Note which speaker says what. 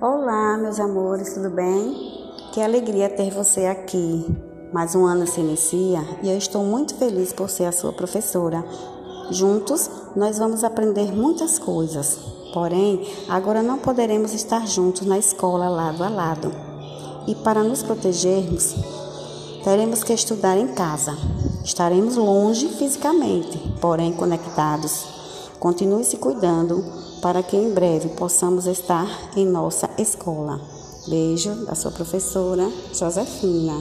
Speaker 1: Olá, meus amores, tudo bem? Que alegria ter você aqui. Mais um ano se inicia e eu estou muito feliz por ser a sua professora. Juntos, nós vamos aprender muitas coisas. Porém, agora não poderemos estar juntos na escola lado a lado. E para nos protegermos, teremos que estudar em casa. Estaremos longe fisicamente, porém conectados. Continue se cuidando para que em breve possamos estar em nossa escola. Beijo da sua professora Josefina.